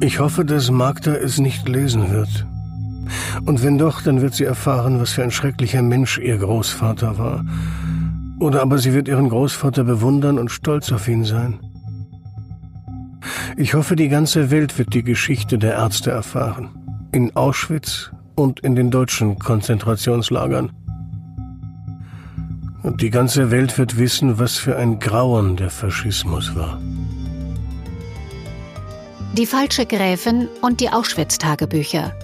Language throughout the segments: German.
Ich hoffe, dass Magda es nicht lesen wird. Und wenn doch, dann wird sie erfahren, was für ein schrecklicher Mensch ihr Großvater war. Oder aber sie wird ihren Großvater bewundern und stolz auf ihn sein. Ich hoffe, die ganze Welt wird die Geschichte der Ärzte erfahren. In Auschwitz und in den deutschen Konzentrationslagern. Und die ganze Welt wird wissen, was für ein Grauen der Faschismus war. Die falsche Gräfin und die Auschwitz-Tagebücher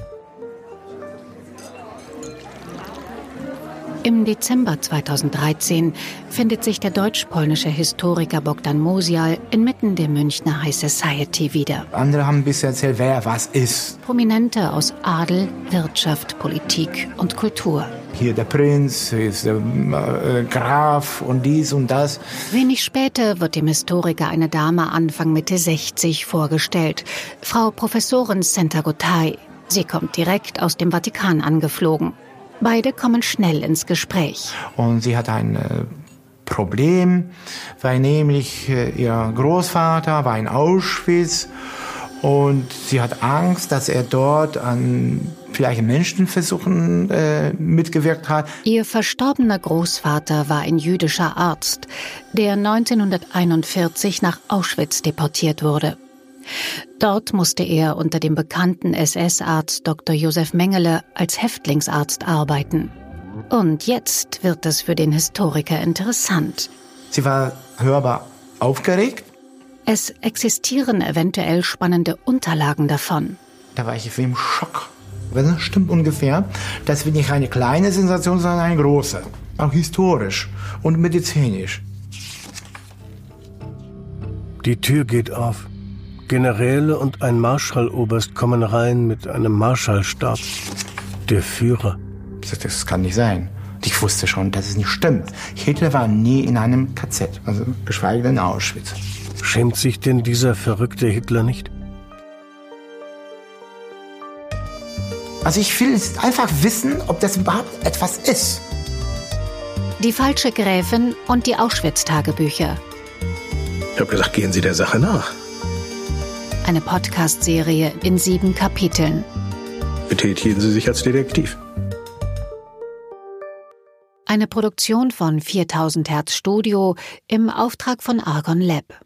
Im Dezember 2013 findet sich der deutsch-polnische Historiker Bogdan Mosial inmitten der Münchner High Society wieder. Andere haben bisher erzählt, wer was ist. Prominente aus Adel, Wirtschaft, Politik und Kultur. Hier der Prinz, hier ist der äh, Graf und dies und das. Wenig später wird dem Historiker eine Dame Anfang Mitte 60 vorgestellt. Frau Professorin Senta Gotay. Sie kommt direkt aus dem Vatikan angeflogen. Beide kommen schnell ins Gespräch. Und sie hat ein äh, Problem, weil nämlich äh, ihr Großvater war in Auschwitz und sie hat Angst, dass er dort an vielleicht Menschenversuchen äh, mitgewirkt hat. Ihr verstorbener Großvater war ein jüdischer Arzt, der 1941 nach Auschwitz deportiert wurde. Dort musste er unter dem bekannten SS-Arzt Dr. Josef Mengele als Häftlingsarzt arbeiten. Und jetzt wird es für den Historiker interessant. Sie war hörbar aufgeregt. Es existieren eventuell spannende Unterlagen davon. Da war ich wie im Schock. Das stimmt ungefähr. Das wird nicht eine kleine Sensation, sondern eine große. Auch historisch und medizinisch. Die Tür geht auf. Generäle und ein Marschalloberst kommen rein mit einem Marschallstab. Der Führer. Das kann nicht sein. Ich wusste schon, dass es nicht stimmt. Hitler war nie in einem KZ, also geschweige denn in Auschwitz. Schämt sich denn dieser verrückte Hitler nicht? Also ich will einfach wissen, ob das überhaupt etwas ist. Die falsche Gräfin und die Auschwitz-Tagebücher. Ich habe gesagt, gehen Sie der Sache nach eine Podcast-Serie in sieben Kapiteln. Betätigen Sie sich als Detektiv. Eine Produktion von 4000 Hertz Studio im Auftrag von Argon Lab.